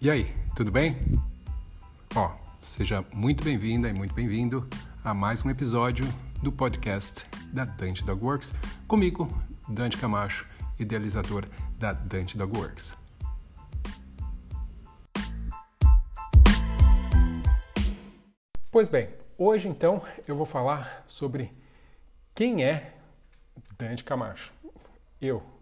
E aí, tudo bem? Ó, seja muito bem-vinda e muito bem-vindo a mais um episódio do podcast da Dante Dog Works, comigo, Dante Camacho, idealizador da Dante Dog Works. Pois bem, hoje então eu vou falar sobre quem é Dante Camacho. Eu.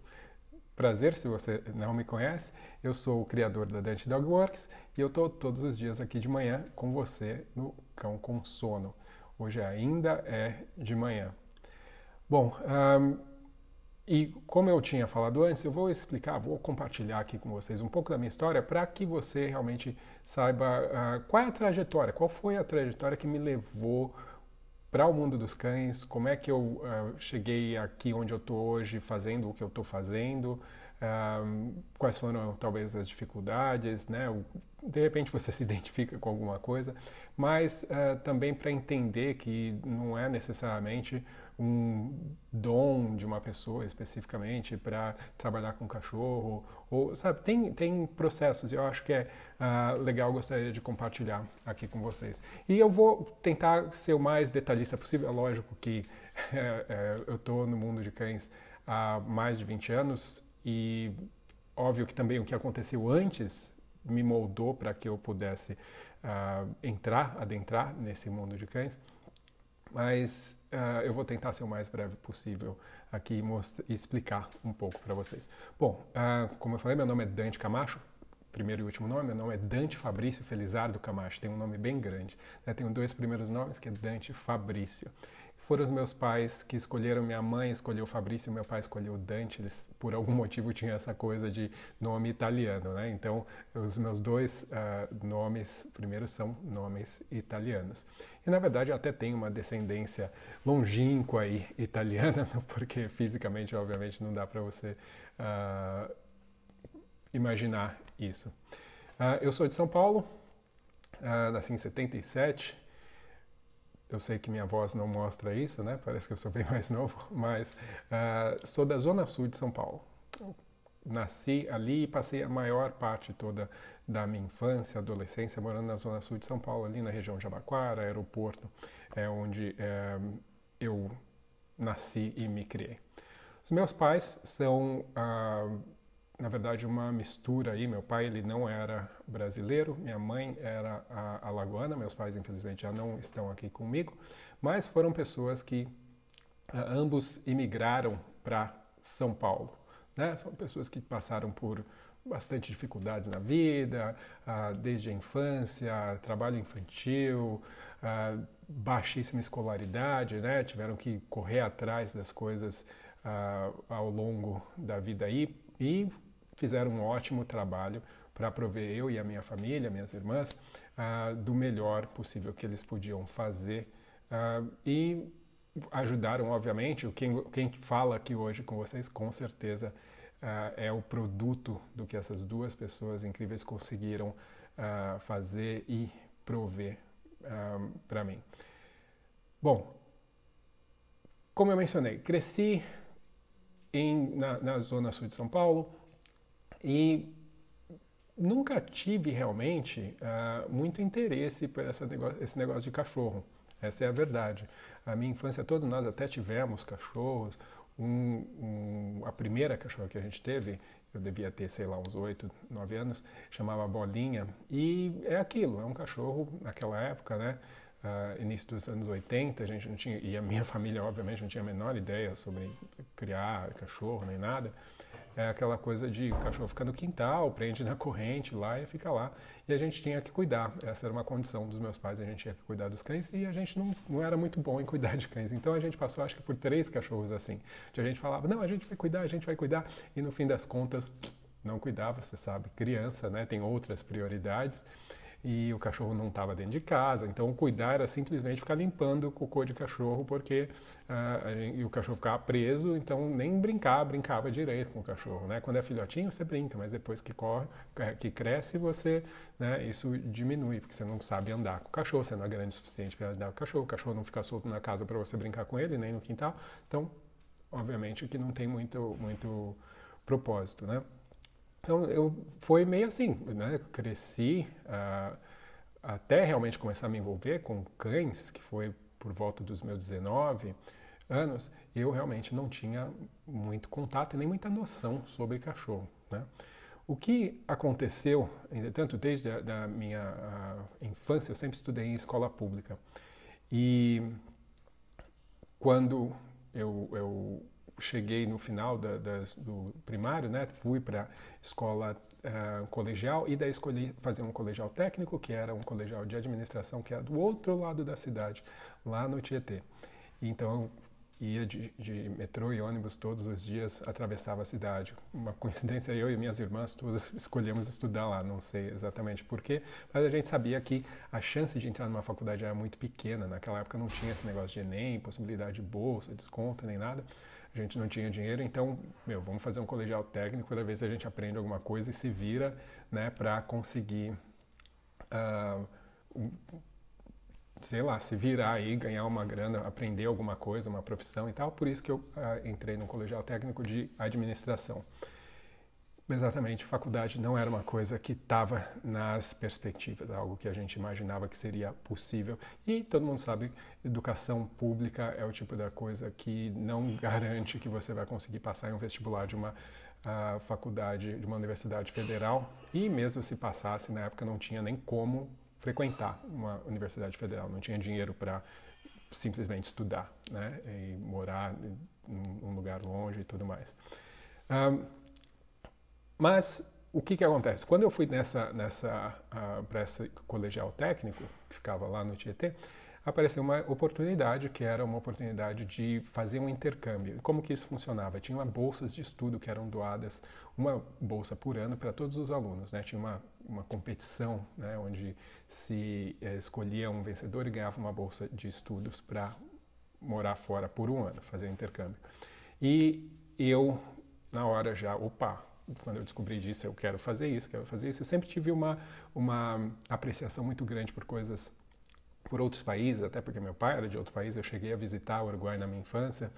Prazer, se você não me conhece, eu sou o criador da Dante Dog Works e eu estou todos os dias aqui de manhã com você no Cão com Sono. Hoje ainda é de manhã. Bom, um, e como eu tinha falado antes, eu vou explicar, vou compartilhar aqui com vocês um pouco da minha história para que você realmente saiba uh, qual é a trajetória, qual foi a trajetória que me levou para o mundo dos cães, como é que eu uh, cheguei aqui onde eu estou hoje, fazendo o que eu estou fazendo, uh, quais foram talvez as dificuldades, né? De repente você se identifica com alguma coisa, mas uh, também para entender que não é necessariamente um dom de uma pessoa especificamente para trabalhar com cachorro ou sabe tem tem processos eu acho que é uh, legal gostaria de compartilhar aqui com vocês. E eu vou tentar ser o mais detalhista possível é lógico que é, é, eu estou no mundo de cães há mais de 20 anos e óbvio que também o que aconteceu antes me moldou para que eu pudesse uh, entrar adentrar nesse mundo de cães mas uh, eu vou tentar ser o mais breve possível aqui e explicar um pouco para vocês. Bom, uh, como eu falei, meu nome é Dante Camacho, primeiro e último nome, meu nome é Dante Fabrício Felizardo Camacho, tem um nome bem grande. Né? Tenho dois primeiros nomes, que é Dante Fabrício foram os meus pais que escolheram, minha mãe escolheu o Fabrício, meu pai escolheu o Dante, eles por algum motivo tinham essa coisa de nome italiano, né? Então, os meus dois uh, nomes, primeiro, são nomes italianos. E, na verdade, até tenho uma descendência longínqua aí italiana, porque fisicamente, obviamente, não dá para você uh, imaginar isso. Uh, eu sou de São Paulo, nasci em 77, eu sei que minha voz não mostra isso, né? Parece que eu sou bem mais novo, mas uh, sou da zona sul de São Paulo. Nasci ali e passei a maior parte toda da minha infância, adolescência, morando na zona sul de São Paulo, ali na região de Jabaquara, aeroporto, é onde é, eu nasci e me criei. Os meus pais são uh, na verdade, uma mistura aí. Meu pai ele não era brasileiro, minha mãe era alagoana. Meus pais, infelizmente, já não estão aqui comigo, mas foram pessoas que uh, ambos imigraram para São Paulo. Né? São pessoas que passaram por bastante dificuldades na vida, uh, desde a infância, trabalho infantil, uh, baixíssima escolaridade, né? tiveram que correr atrás das coisas ao longo da vida aí e fizeram um ótimo trabalho para prover eu e a minha família, minhas irmãs, uh, do melhor possível que eles podiam fazer uh, e ajudaram, obviamente, quem, quem fala aqui hoje com vocês, com certeza uh, é o produto do que essas duas pessoas incríveis conseguiram fazer e prover para mim. Bom, como eu mencionei, cresci em, na, na zona sul de São Paulo, e nunca tive realmente uh, muito interesse por negócio, esse negócio de cachorro. Essa é a verdade. A minha infância toda nós até tivemos cachorros. Um, um, a primeira cachorra que a gente teve, eu devia ter, sei lá, uns 8, 9 anos, chamava Bolinha. E é aquilo, é um cachorro naquela época, né? Uh, início dos anos 80, a gente não tinha, e a minha família, obviamente, não tinha a menor ideia sobre criar cachorro nem nada é aquela coisa de cachorro fica no quintal, prende na corrente lá e fica lá. E a gente tinha que cuidar. Essa era uma condição dos meus pais, a gente tinha que cuidar dos cães e a gente não, não era muito bom em cuidar de cães. Então a gente passou, acho que, por três cachorros assim. A gente falava, não, a gente vai cuidar, a gente vai cuidar. E no fim das contas, não cuidava, você sabe, criança, né, tem outras prioridades e o cachorro não estava dentro de casa. Então, cuidar era simplesmente ficar limpando o cocô de cachorro, porque uh, gente, o cachorro ficava preso, então nem brincar, brincava direito com o cachorro. Né? Quando é filhotinho, você brinca, mas depois que corre, que cresce, você, né, isso diminui, porque você não sabe andar com o cachorro, você não é grande o suficiente para andar com o cachorro, o cachorro não fica solto na casa para você brincar com ele, nem no quintal. Então, obviamente que não tem muito, muito propósito, né? Então, eu, foi meio assim, né? Cresci uh, até realmente começar a me envolver com cães, que foi por volta dos meus 19 anos, eu realmente não tinha muito contato e nem muita noção sobre cachorro, né? O que aconteceu, entretanto, desde a da minha infância, eu sempre estudei em escola pública. E quando eu, eu cheguei no final da, da, do primário, né, fui para escola uh, colegial e daí escolhi fazer um colegial técnico, que era um colegial de administração, que era do outro lado da cidade, lá no Tietê. Então ia de, de, metrô e ônibus todos os dias, atravessava a cidade. Uma coincidência, eu e minhas irmãs todas escolhemos estudar lá, não sei exatamente porquê, mas a gente sabia que a chance de entrar numa faculdade era muito pequena. Naquela época não tinha esse negócio de Enem, possibilidade de bolsa, desconto, nem nada. A gente não tinha dinheiro, então, meu, vamos fazer um colegial técnico para ver se a gente aprende alguma coisa e se vira, né, para conseguir uh, sei lá, se virar aí, ganhar uma grana, aprender alguma coisa, uma profissão e tal. Por isso que eu uh, entrei no colegial técnico de administração. Exatamente, faculdade não era uma coisa que estava nas perspectivas, algo que a gente imaginava que seria possível. E todo mundo sabe, educação pública é o tipo da coisa que não garante que você vai conseguir passar em um vestibular de uma uh, faculdade, de uma universidade federal. E mesmo se passasse, na época não tinha nem como frequentar uma universidade federal, não tinha dinheiro para simplesmente estudar, né, e morar em um lugar longe e tudo mais. Um, mas o que que acontece? Quando eu fui nessa nessa uh, para esse colegial técnico que ficava lá no Tietê, apareceu uma oportunidade que era uma oportunidade de fazer um intercâmbio. Como que isso funcionava? Tinha bolsas de estudo que eram doadas, uma bolsa por ano para todos os alunos. Né? Tinha uma, uma competição né, onde se é, escolhia um vencedor e ganhava uma bolsa de estudos para morar fora por um ano, fazer um intercâmbio. E eu, na hora já, opa, quando eu descobri disso, eu quero fazer isso, quero fazer isso. Eu sempre tive uma, uma apreciação muito grande por coisas por outros países, até porque meu pai era de outro país, eu cheguei a visitar o Uruguai na minha infância,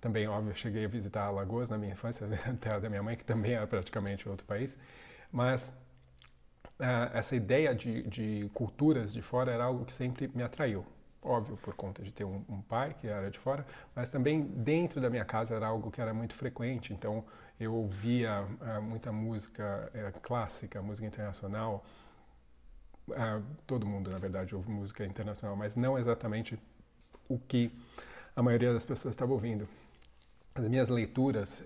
também, óbvio, cheguei a visitar Alagoas na minha infância, a terra da minha mãe, que também era praticamente outro país, mas uh, essa ideia de, de, culturas de fora era algo que sempre me atraiu, óbvio, por conta de ter um, um, pai que era de fora, mas também dentro da minha casa era algo que era muito frequente, então eu ouvia uh, muita música uh, clássica, música internacional, uh, todo mundo, na verdade, ouve música internacional, mas não exatamente o que a maioria das pessoas estava ouvindo. As minhas leituras,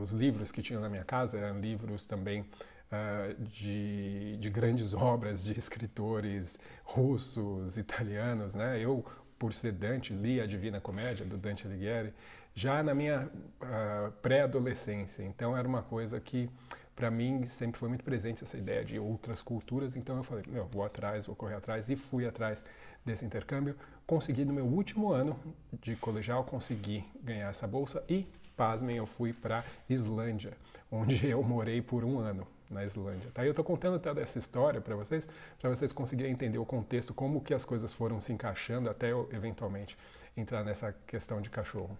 os livros que tinham na minha casa eram livros também uh, de, de grandes obras de escritores russos, italianos, né? Eu, por ser Dante, li a Divina Comédia do Dante Alighieri já na minha uh, pré-adolescência. Então era uma coisa que para mim sempre foi muito presente essa ideia de outras culturas, então eu falei, meu, vou atrás, vou correr atrás e fui atrás desse intercâmbio. Consegui no meu último ano de colegial consegui ganhar essa bolsa e pasmem, eu fui para Islândia, onde eu morei por um ano na Islândia. Tá? Eu estou contando toda essa história para vocês, para vocês conseguirem entender o contexto, como que as coisas foram se encaixando até eu eventualmente entrar nessa questão de cachorro.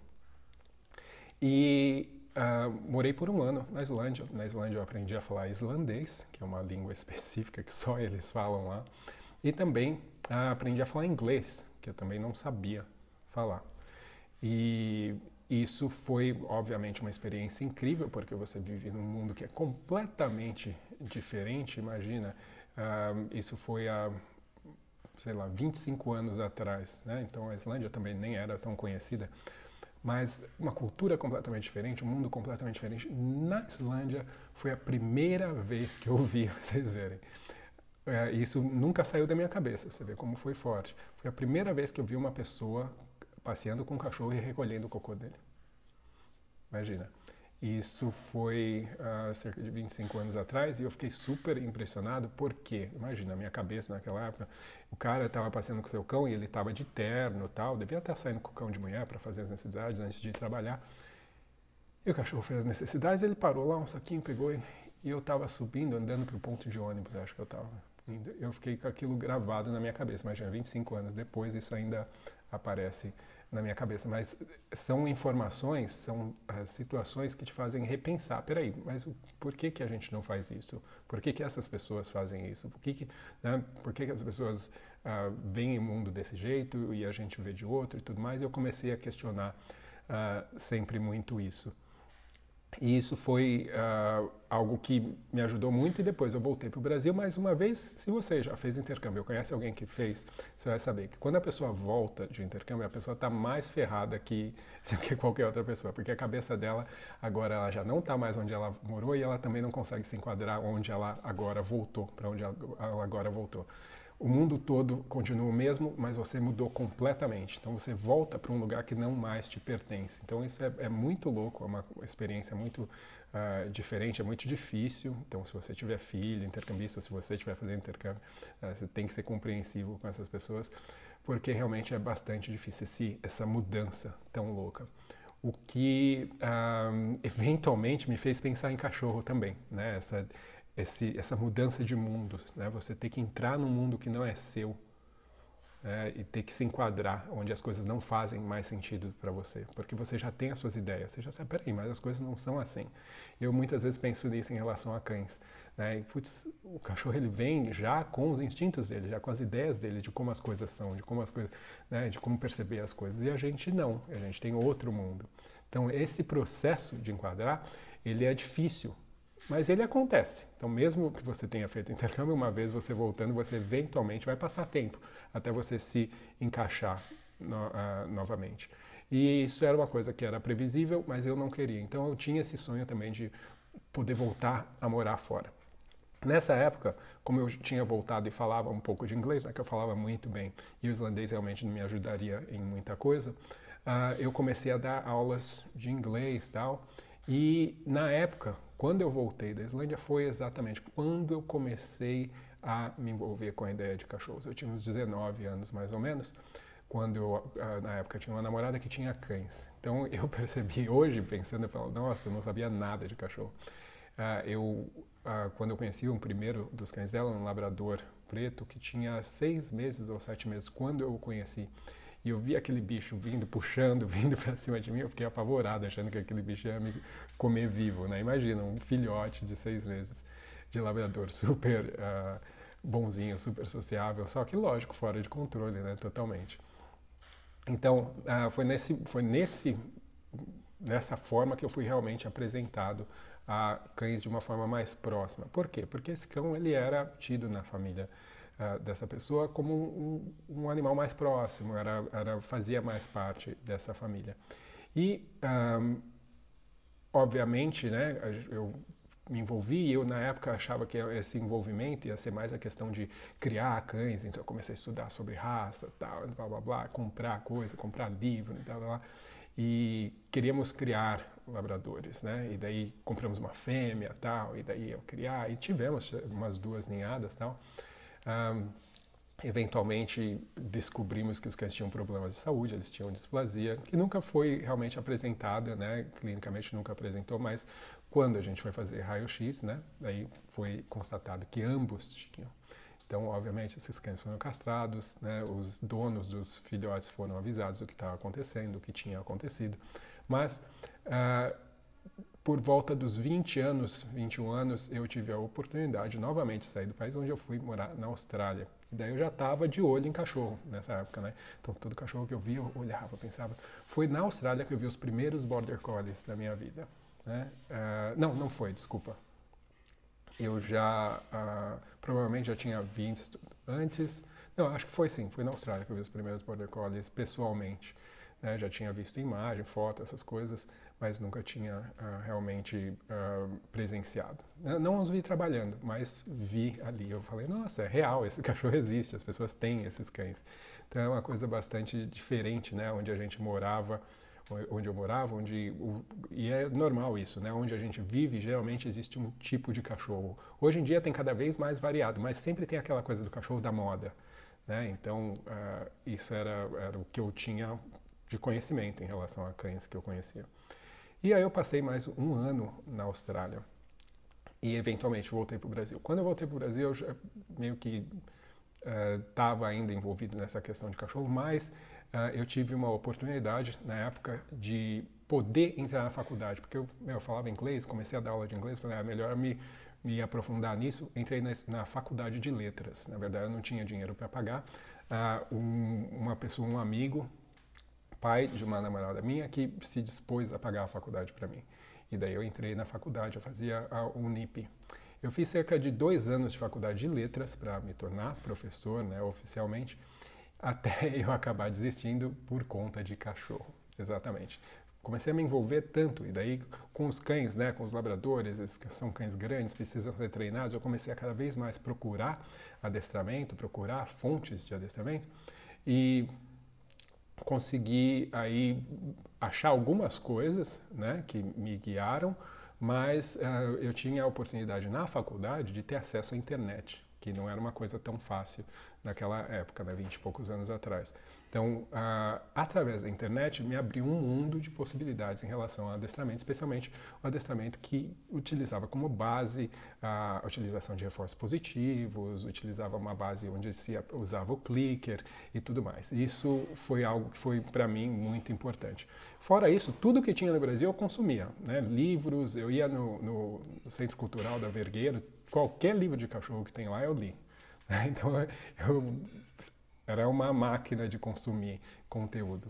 E Uh, morei por um ano na Islândia. Na Islândia eu aprendi a falar islandês, que é uma língua específica que só eles falam lá. E também uh, aprendi a falar inglês, que eu também não sabia falar. E isso foi, obviamente, uma experiência incrível, porque você vive num mundo que é completamente diferente. Imagina, uh, isso foi há, sei lá, 25 anos atrás. Né? Então a Islândia também nem era tão conhecida mas uma cultura completamente diferente, um mundo completamente diferente. Na Islândia foi a primeira vez que eu vi, vocês verem. É, isso nunca saiu da minha cabeça, você vê como foi forte. Foi a primeira vez que eu vi uma pessoa passeando com um cachorro e recolhendo o cocô dele. Imagina. Isso foi uh, cerca de 25 anos atrás e eu fiquei super impressionado porque, imagina, a minha cabeça naquela época, o cara estava passeando com seu cão e ele estava de terno tal, devia estar saindo com o cão de manhã para fazer as necessidades antes de ir trabalhar. E o cachorro fez as necessidades, ele parou lá, um saquinho, pegou e, e eu estava subindo, andando para o ponto de ônibus, acho que eu estava Eu fiquei com aquilo gravado na minha cabeça, imagina, 25 anos depois isso ainda aparece na minha cabeça, mas são informações, são uh, situações que te fazem repensar. Peraí, mas por que que a gente não faz isso? Por que que essas pessoas fazem isso? Por que que, né, por que, que as pessoas uh, veem o mundo desse jeito e a gente vê de outro e tudo mais? Eu comecei a questionar uh, sempre muito isso. E isso foi uh, algo que me ajudou muito e depois eu voltei para o Brasil. Mais uma vez, se você já fez intercâmbio, conhece alguém que fez, você vai saber que quando a pessoa volta de intercâmbio, a pessoa está mais ferrada que, que qualquer outra pessoa, porque a cabeça dela agora ela já não está mais onde ela morou e ela também não consegue se enquadrar onde ela agora voltou, para onde ela agora voltou o mundo todo continua o mesmo, mas você mudou completamente. Então você volta para um lugar que não mais te pertence. Então isso é, é muito louco, é uma experiência muito uh, diferente, é muito difícil. Então se você tiver filho, intercambista, se você estiver fazendo intercâmbio, uh, você tem que ser compreensivo com essas pessoas, porque realmente é bastante difícil esse, essa mudança tão louca. O que uh, eventualmente me fez pensar em cachorro também, né? Essa, esse, essa mudança de mundo, né? Você ter que entrar num mundo que não é seu né? e ter que se enquadrar onde as coisas não fazem mais sentido para você, porque você já tem as suas ideias, você já sabe, peraí, mas as coisas não são assim. Eu muitas vezes penso nisso em relação a cães, né? E, putz, o cachorro ele vem já com os instintos dele, já com as ideias dele de como as coisas são, de como as coisas, né? De como perceber as coisas. E a gente não, a gente tem outro mundo. Então esse processo de enquadrar ele é difícil mas ele acontece. Então, mesmo que você tenha feito intercâmbio uma vez, você voltando, você eventualmente vai passar tempo até você se encaixar no, uh, novamente. E isso era uma coisa que era previsível, mas eu não queria. Então, eu tinha esse sonho também de poder voltar a morar fora. Nessa época, como eu tinha voltado e falava um pouco de inglês, né, que eu falava muito bem, e o islandês realmente me ajudaria em muita coisa, uh, eu comecei a dar aulas de inglês tal. E na época, quando eu voltei da Islândia, foi exatamente quando eu comecei a me envolver com a ideia de cachorros. Eu tinha uns 19 anos mais ou menos, quando eu, ah, na época, tinha uma namorada que tinha cães. Então eu percebi hoje, pensando, eu falo, nossa, eu não sabia nada de cachorro. Uh, eu, uh, quando eu conheci o primeiro dos cães dela, um labrador preto, que tinha seis meses ou sete meses, quando eu o conheci, e eu vi aquele bicho vindo, puxando, vindo para cima de mim, eu fiquei apavorado, achando que aquele bicho ia me comer vivo, né? Imagina, um filhote de seis meses de labrador, super uh, bonzinho, super sociável, só que, lógico, fora de controle, né? Totalmente. Então, uh, foi, nesse, foi nesse, nessa forma que eu fui realmente apresentado a cães de uma forma mais próxima. Por quê? Porque esse cão, ele era tido na família dessa pessoa como um, um, animal mais próximo, era, era, fazia mais parte dessa família. E, um, obviamente, né, eu me envolvi eu na época achava que esse envolvimento ia ser mais a questão de criar cães, então eu comecei a estudar sobre raça, tal, blá blá blá, comprar coisa, comprar livro e tal, blá, e queríamos criar labradores, né? E daí compramos uma fêmea, tal, e daí eu criar e tivemos umas duas ninhadas, tal. Um, eventualmente descobrimos que os cães tinham problemas de saúde, eles tinham displasia, que nunca foi realmente apresentada, né, clinicamente nunca apresentou, mas quando a gente foi fazer raio-x, né, aí foi constatado que ambos tinham. Então, obviamente, esses cães foram castrados, né, os donos dos filhotes foram avisados do que estava acontecendo, do que tinha acontecido, mas uh, por volta dos 20 anos, 21 anos, eu tive a oportunidade de novamente sair do país onde eu fui morar na Austrália. E daí eu já estava de olho em cachorro nessa época, né? Então todo cachorro que eu via, eu olhava, pensava. Foi na Austrália que eu vi os primeiros Border Collies da minha vida. Né? Uh, não, não foi, desculpa. Eu já, uh, provavelmente já tinha visto antes. Não, acho que foi sim, foi na Austrália que eu vi os primeiros Border Collies pessoalmente. Né? Já tinha visto imagem, foto, essas coisas, mas nunca tinha uh, realmente uh, presenciado. Não os vi trabalhando, mas vi ali. Eu falei, nossa, é real, esse cachorro existe, as pessoas têm esses cães. Então é uma coisa bastante diferente, né? Onde a gente morava, onde eu morava, onde e é normal isso, né? Onde a gente vive, geralmente existe um tipo de cachorro. Hoje em dia tem cada vez mais variado, mas sempre tem aquela coisa do cachorro da moda, né? Então uh, isso era, era o que eu tinha de conhecimento em relação a cães que eu conhecia. E aí eu passei mais um ano na Austrália e eventualmente voltei para o Brasil. Quando eu voltei para o Brasil, eu já meio que estava uh, ainda envolvido nessa questão de cachorro, mas uh, eu tive uma oportunidade na época de poder entrar na faculdade, porque eu, eu falava inglês, comecei a dar aula de inglês, falei, ah, melhor me, me aprofundar nisso. Entrei na, na faculdade de letras. Na verdade, eu não tinha dinheiro para pagar. Uh, um, uma pessoa, um amigo, pai de uma namorada minha, que se dispôs a pagar a faculdade para mim. E daí eu entrei na faculdade, eu fazia a Unip. Eu fiz cerca de dois anos de faculdade de letras para me tornar professor, né, oficialmente, até eu acabar desistindo por conta de cachorro. Exatamente. Comecei a me envolver tanto, e daí com os cães, né, com os labradores, que são cães grandes, precisam ser treinados, eu comecei a cada vez mais procurar adestramento, procurar fontes de adestramento, e consegui aí achar algumas coisas né, que me guiaram mas uh, eu tinha a oportunidade na faculdade de ter acesso à internet, que não era uma coisa tão fácil naquela época, né, 20 e poucos anos atrás. Então, uh, através da internet, me abriu um mundo de possibilidades em relação ao adestramento, especialmente o adestramento que utilizava como base a utilização de reforços positivos, utilizava uma base onde se usava o clicker e tudo mais. Isso foi algo que foi, para mim, muito importante. Fora isso, tudo que tinha no Brasil eu consumia. Né? Livros, eu ia no, no Centro Cultural da Vergueira, qualquer livro de cachorro que tem lá eu li. Então, eu era uma máquina de consumir conteúdo.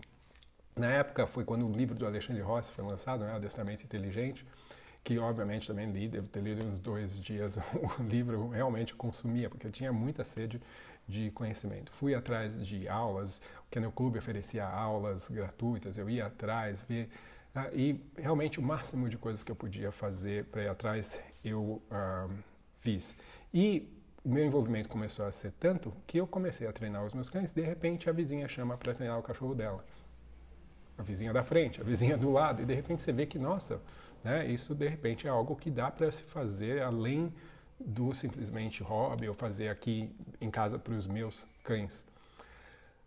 Na época foi quando o livro do Alexandre Rossi foi lançado, né, Adestramento Inteligente, que obviamente também li, devo ter lido uns dois dias o livro, realmente consumia, porque eu tinha muita sede de conhecimento. Fui atrás de aulas, o Kennel Club oferecia aulas gratuitas, eu ia atrás, ver, uh, e realmente o máximo de coisas que eu podia fazer para ir atrás, eu uh, fiz. E meu envolvimento começou a ser tanto que eu comecei a treinar os meus cães. De repente, a vizinha chama para treinar o cachorro dela. A vizinha da frente, a vizinha do lado. E de repente você vê que, nossa, né, isso de repente é algo que dá para se fazer além do simplesmente hobby ou fazer aqui em casa para os meus cães.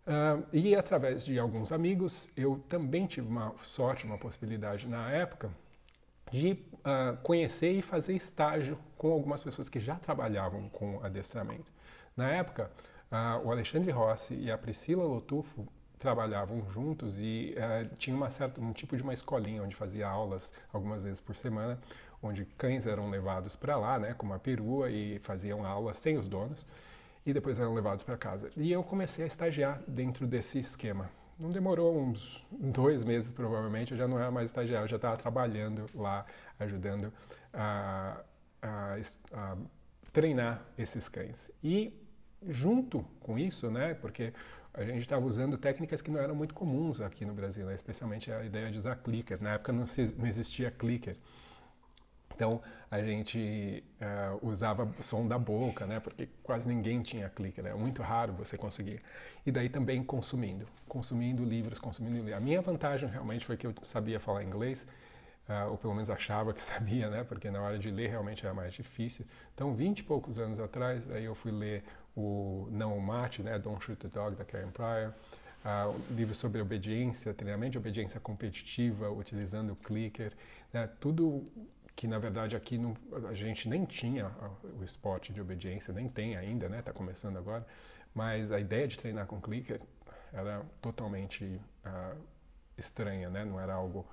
Uh, e através de alguns amigos, eu também tive uma sorte, uma possibilidade na época de uh, conhecer e fazer estágio com algumas pessoas que já trabalhavam com adestramento. Na época, uh, o Alexandre Rossi e a Priscila Lotufo trabalhavam juntos e uh, tinha uma certa, um tipo de uma escolinha onde fazia aulas algumas vezes por semana, onde cães eram levados para lá, né, com uma perua e faziam aulas sem os donos e depois eram levados para casa. E eu comecei a estagiar dentro desse esquema não demorou uns dois meses, provavelmente, eu já não era mais estagiário, eu já estava trabalhando lá, ajudando a, a, a, treinar esses cães. E junto com isso, né, porque a gente estava usando técnicas que não eram muito comuns aqui no Brasil, né, especialmente a ideia de usar clicker. Na época não, se, não existia clicker. Então a gente uh, usava som da boca, né? Porque quase ninguém tinha clicker, né? é muito raro você conseguir. E daí também consumindo, consumindo livros, consumindo livros. A minha vantagem realmente foi que eu sabia falar inglês, uh, ou pelo menos achava que sabia, né? Porque na hora de ler realmente era mais difícil. Então, vinte e poucos anos atrás, aí eu fui ler o Não Mate, né? Don't Shoot the Dog da Karen Pryor. Uh, livro sobre obediência, treinamento de obediência competitiva, utilizando o clicker, né? tudo que na verdade aqui não, a gente nem tinha o esporte de obediência, nem tem ainda, né? Está começando agora. Mas a ideia de treinar com clicker era totalmente uh, estranha, né? Não era algo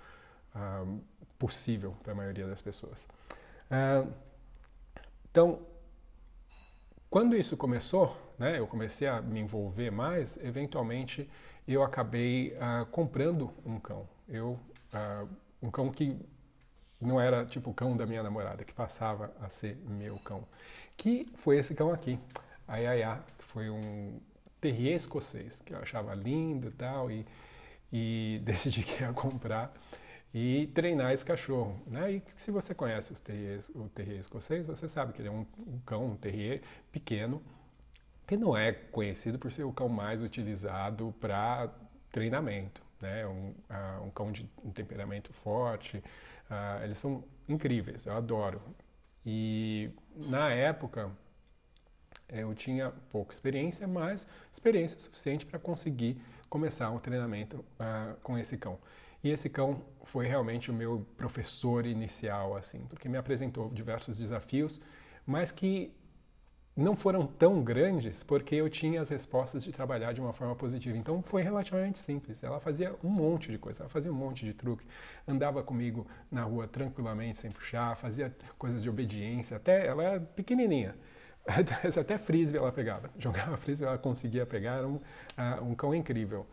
uh, possível para a maioria das pessoas. Uh, então, quando isso começou, né? Eu comecei a me envolver mais. Eventualmente, eu acabei comprando um cão. Eu um cão que não era tipo o cão da minha namorada, que passava a ser meu cão. Que foi esse cão aqui, a Yaya, que foi um terrier escocês, que eu achava lindo e tal, e, e decidi que ia comprar e treinar esse cachorro. Né? E se você conhece terriers, o terrier escocês, você sabe que ele é um, um cão, um terrier pequeno, que não é conhecido por ser o cão mais utilizado para treinamento. Né? Um, uh, um cão de um temperamento forte, Uh, eles são incríveis, eu adoro. E na época eu tinha pouca experiência, mas experiência suficiente para conseguir começar um treinamento uh, com esse cão. E esse cão foi realmente o meu professor inicial, assim, porque me apresentou diversos desafios, mas que não foram tão grandes porque eu tinha as respostas de trabalhar de uma forma positiva. Então foi relativamente simples. Ela fazia um monte de coisa, ela fazia um monte de truque, andava comigo na rua tranquilamente, sem puxar, fazia coisas de obediência, até ela era pequenininha. Até frisbee ela pegava, jogava frisbee, ela conseguia pegar, era um, uh, um cão incrível.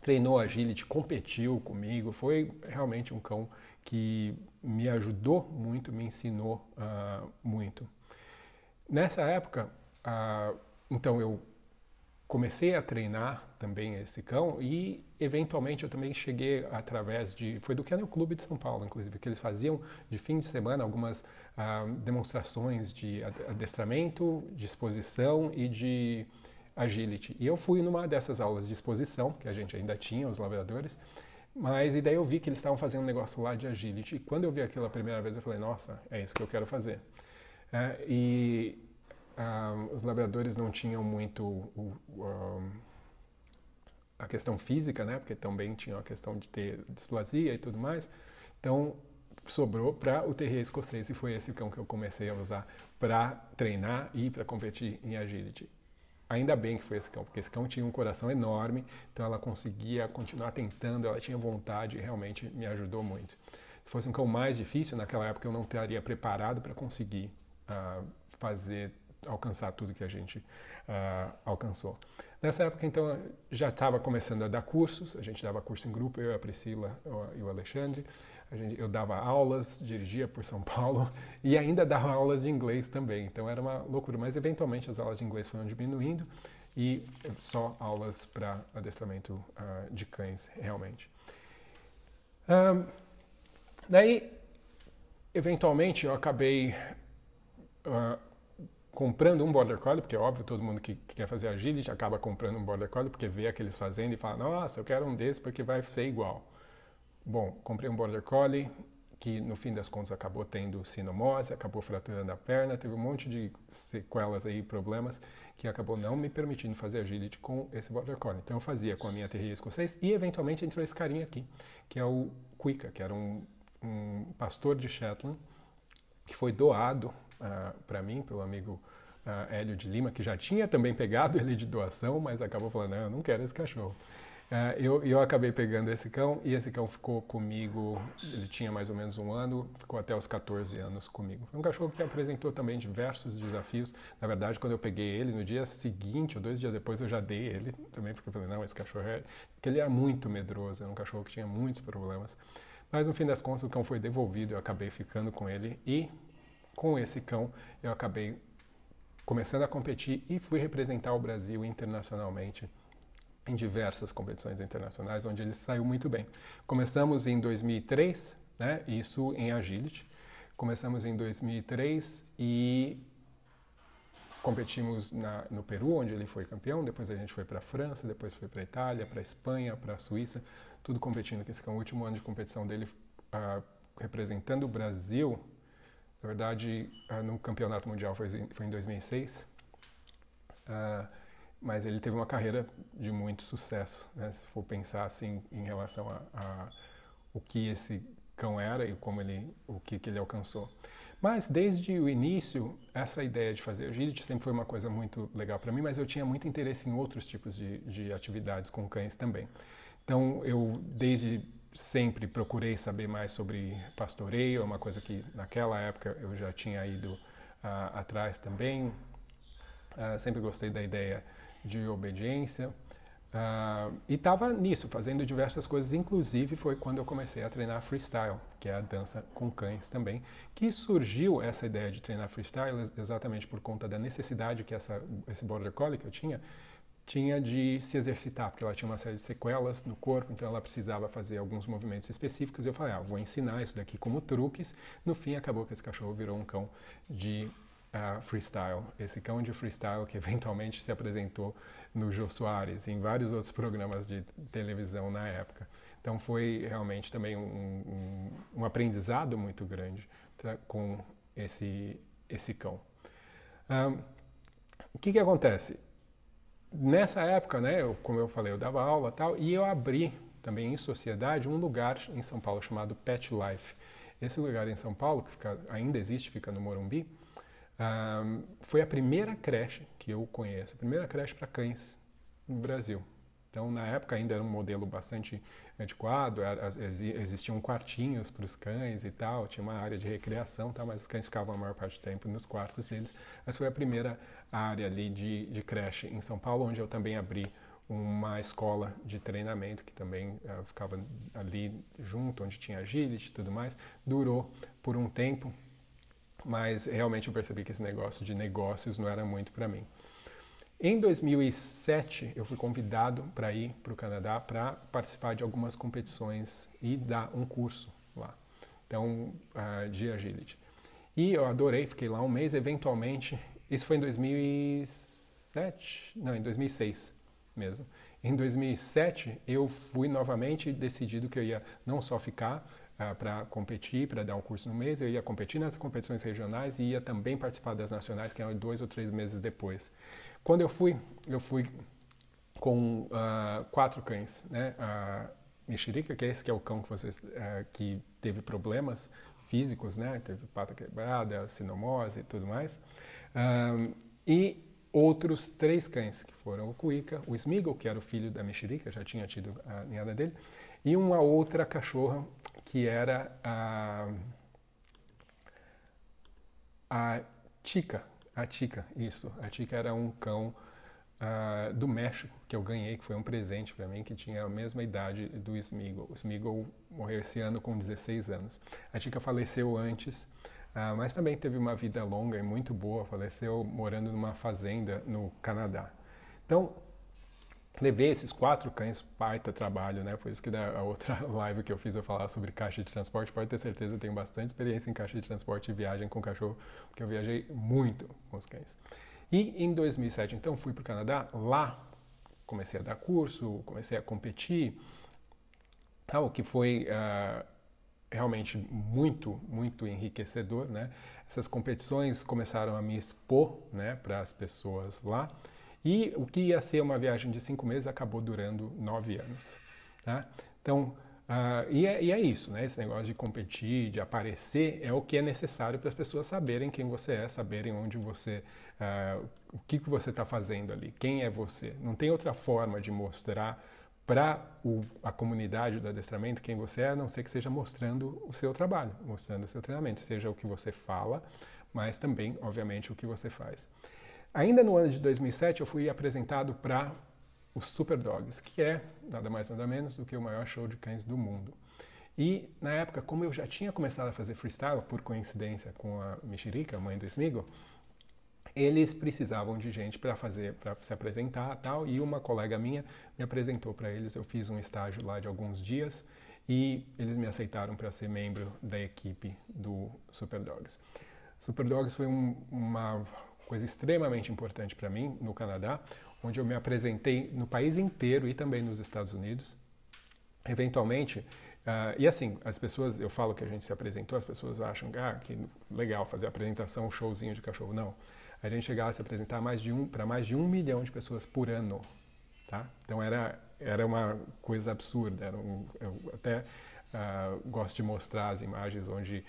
Treinou agility, competiu comigo, foi realmente um cão que me ajudou muito, me ensinou uh, muito. Nessa época, então eu comecei a treinar também esse cão e eventualmente eu também cheguei através de foi do Kennel Clube de São Paulo inclusive que eles faziam de fim de semana algumas uh, demonstrações de adestramento, de exposição e de agility. E eu fui numa dessas aulas de exposição que a gente ainda tinha os labradores mas e daí eu vi que eles estavam fazendo um negócio lá de agility. E quando eu vi aquilo a primeira vez eu falei nossa é isso que eu quero fazer é, e uh, os labradores não tinham muito o, um, a questão física, né? Porque também tinha a questão de ter displasia e tudo mais. Então sobrou para o terrier escocês e foi esse cão que eu comecei a usar para treinar e para competir em agility. Ainda bem que foi esse cão, porque esse cão tinha um coração enorme, então ela conseguia continuar tentando, ela tinha vontade e realmente me ajudou muito. Se fosse um cão mais difícil, naquela época eu não estaria preparado para conseguir fazer, alcançar tudo que a gente uh, alcançou. Nessa época, então, já estava começando a dar cursos, a gente dava curso em grupo, eu, a Priscila e o Alexandre. Gente, eu dava aulas, dirigia por São Paulo e ainda dava aulas de inglês também. Então era uma loucura, mas eventualmente as aulas de inglês foram diminuindo e só aulas para adestramento uh, de cães, realmente. Um, daí, eventualmente, eu acabei uh, comprando um Border Collie, porque é óbvio, todo mundo que, que, quer fazer agility acaba comprando um Border Collie, porque vê aqueles fazendo e fala, nossa, eu quero um desse porque vai ser igual. Bom, comprei um Border Collie, que no fim das contas acabou tendo sinomose, acabou fraturando a perna, teve um monte de sequelas aí, problemas, que acabou não me permitindo fazer agility com esse Border Collie. Então eu fazia com a minha terrier escocês e eventualmente entrou esse carinha aqui, que é o Cuica, que era um, um pastor de Shetland, que foi doado uh, ah, para mim pelo amigo uh, Hélio de Lima, que já tinha também pegado ele de doação, mas acabou falando, não, eu não quero esse cachorro. Uh, eu, eu acabei pegando esse cão e esse cão ficou comigo, ele tinha mais ou menos um ano, ficou até os 14 anos comigo. Foi um cachorro que apresentou também diversos desafios. Na verdade, quando eu peguei ele, no dia seguinte ou dois dias depois, eu já dei ele também, porque eu falei, não, esse cachorro é... Porque ele é muito medroso, é um cachorro que tinha muitos problemas. Mas no fim das contas, o cão foi devolvido, eu acabei ficando com ele e com esse cão eu acabei começando a competir e fui representar o Brasil internacionalmente em diversas competições internacionais, onde ele saiu muito bem. Começamos em 2003, né, isso em agility. Começamos em 2003 e competimos na, no Peru, onde ele foi campeão. Depois a gente foi para a França, depois foi para a Itália, para a Espanha, para a Suíça, tudo competindo. Esse é o último ano de competição dele, uh, representando o Brasil. Na verdade, uh, no campeonato mundial foi, foi em 2006. Uh, mas ele teve uma carreira de muito sucesso, né? se for pensar assim em relação a, a, o que esse cão era e como ele, o que, que ele alcançou. Mas desde o início, essa ideia de fazer agility sempre foi uma coisa muito legal para mim, mas eu tinha muito interesse em outros tipos de, de atividades com cães também. Então eu desde sempre procurei saber mais sobre pastoreio, é uma coisa que naquela época eu já tinha ido uh, atrás também. Uh, sempre gostei da ideia de obediência. Uh, e estava nisso, fazendo diversas coisas, inclusive foi quando eu comecei a treinar freestyle, que é a dança com cães também, que surgiu essa ideia de treinar freestyle exatamente por conta da necessidade que essa, esse border collie que eu tinha, tinha de se exercitar, porque ela tinha uma série de sequelas no corpo, então ela precisava fazer alguns movimentos específicos. E eu falei, ah, vou ensinar isso daqui como truques. No fim, acabou que esse cachorro virou um cão de uh, freestyle, esse cão de freestyle que eventualmente se apresentou no Jô Soares e em vários outros programas de televisão na época. Então foi realmente também um, um, um aprendizado muito grande com esse, esse cão. Um, o que, que acontece? Nessa época, né, eu, como eu falei, eu dava aula tal, e eu abri também em sociedade um lugar em São Paulo chamado Pet Life. Esse lugar em São Paulo, que fica, ainda existe, fica no Morumbi, Uh, foi a primeira creche que eu conheço, a primeira creche para cães no Brasil. Então, na época ainda era um modelo bastante antiquado, existiam quartinhos para os cães e tal, tinha uma área de recreação, tá, mas os cães ficavam a maior parte do tempo nos quartos deles. Mas foi a primeira área ali de, de creche em São Paulo, onde eu também abri uma escola de treinamento que também uh, ficava ali junto, onde tinha agility e tudo mais. Durou por um tempo, mas realmente eu percebi que esse negócio de negócios não era muito para mim. Em 2007, eu fui convidado para ir para o Canadá para participar de algumas competições e dar um curso lá, então, uh, de agility. E eu adorei, fiquei lá um mês. Eventualmente, isso foi em 2007, não, em 2006 mesmo. Em 2007, eu fui novamente decidido que eu ia não só ficar uh, para competir, para dar um curso no mês, eu ia competir nas competições regionais e ia também participar das nacionais, que eram dois ou três meses depois. Quando eu fui, eu fui com uh, quatro cães, né? A mexerica, que é esse que é o cão que vocês uh, que teve problemas físicos, né? Teve pata quebrada, sinomose e tudo mais. Um, e outros três cães, que foram o Cuica, o Smiggle, que era o filho da mexerica, já tinha tido a ninhada dele, e uma outra cachorra que era a, a Chica, a Tica, isso. A Tica era um cão uh, do México que eu ganhei, que foi um presente para mim, que tinha a mesma idade do Smiggle. O Smiggle morreu esse ano com 16 anos. A Tica faleceu antes, uh, mas também teve uma vida longa e muito boa. Faleceu morando numa fazenda no Canadá. Então, levei esses quatro cães, baita trabalho, né? Por isso que da outra live que eu fiz eu falar sobre caixa de transporte, pode ter certeza eu tenho bastante experiência em caixa de transporte e viagem com cachorro, porque eu viajei muito com os cães. E em 2007, então, fui para o Canadá, lá comecei a dar curso, comecei a competir, o que foi uh, realmente muito, muito enriquecedor, né? Essas competições começaram a me expor, né, para as pessoas lá, e o que ia ser uma viagem de cinco meses acabou durando nove anos. Tá? Então, uh, e, é, e, é, isso, né? esse negócio de competir, de aparecer, é o que é necessário para as pessoas saberem quem você é, saberem onde você, uh, o que, que você está fazendo ali, quem é você. Não tem outra forma de mostrar para a comunidade do adestramento quem você é, a não ser que seja mostrando o seu trabalho, mostrando o seu treinamento, seja o que você fala, mas também, obviamente, o que você faz. Ainda no ano de 2007, eu fui apresentado para os Super Dogs, que é nada mais nada menos do que o maior show de cães do mundo. E na época, como eu já tinha começado a fazer freestyle, por coincidência com a Mexerica, a mãe do Smigo, eles precisavam de gente para fazer, para se apresentar tal. E uma colega minha me apresentou para eles. Eu fiz um estágio lá de alguns dias e eles me aceitaram para ser membro da equipe do Super Dogs. Super Dogs foi um, uma coisa extremamente importante para mim no Canadá, onde eu me apresentei no país inteiro e também nos Estados Unidos. Eventualmente, uh, e assim, as pessoas, eu falo que a gente se apresentou, as pessoas acham ah, que legal fazer apresentação, um showzinho de cachorro. Não. A gente chegava a se apresentar um, para mais de um milhão de pessoas por ano. Tá? Então era, era uma coisa absurda. Era um, eu até uh, gosto de mostrar as imagens onde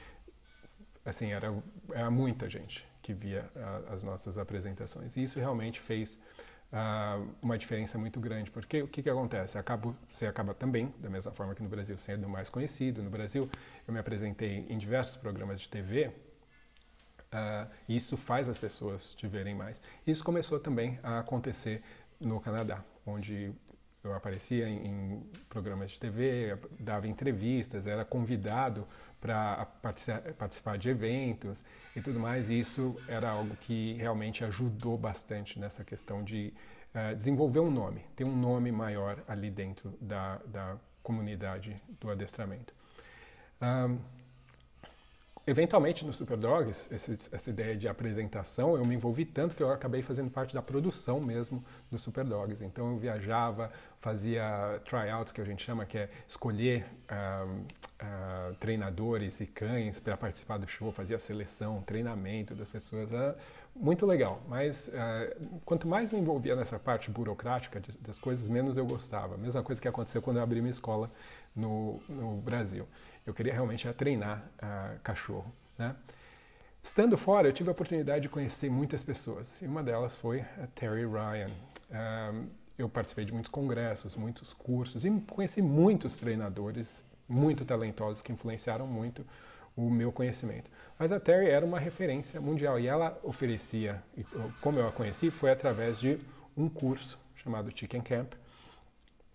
assim era, era muita gente que via uh, as nossas apresentações. E isso realmente fez uh, uma diferença muito grande, porque o que, que acontece? Acabo, você acaba também, da mesma forma que no Brasil, sendo mais conhecido. No Brasil, eu me apresentei em diversos programas de TV, uh, ah, isso faz as pessoas te verem mais. Isso começou também a acontecer no Canadá, onde eu aparecia em, em programas de TV, dava entrevistas, era convidado para participar de eventos e tudo mais. E isso era algo que realmente ajudou bastante nessa questão de uh, desenvolver um nome, ter um nome maior ali dentro da, da comunidade do adestramento. Um, eventualmente no Super Dogs, esse, essa ideia de apresentação, eu me envolvi tanto que eu acabei fazendo parte da produção mesmo do Super Dogs. Então eu viajava, fazia tryouts, que a gente chama, que é escolher uh, uh, treinadores e cães para participar do show, fazia seleção, treinamento das pessoas. Uh, muito legal, mas ah, quanto mais me envolvia nessa parte burocrática de, das coisas, menos eu gostava. Mesma coisa que aconteceu quando eu abri minha escola no, no Brasil. Eu queria realmente treinar uh, cachorro. Né? Estando fora, eu tive a oportunidade de conhecer muitas pessoas, e uma delas foi a Terry Ryan. Um, eu participei de muitos congressos, muitos cursos, e conheci muitos treinadores muito talentosos que influenciaram muito o meu conhecimento. Mas a Terry era uma referência mundial e ela oferecia, como eu a conheci, foi através de um curso chamado Chicken Camp,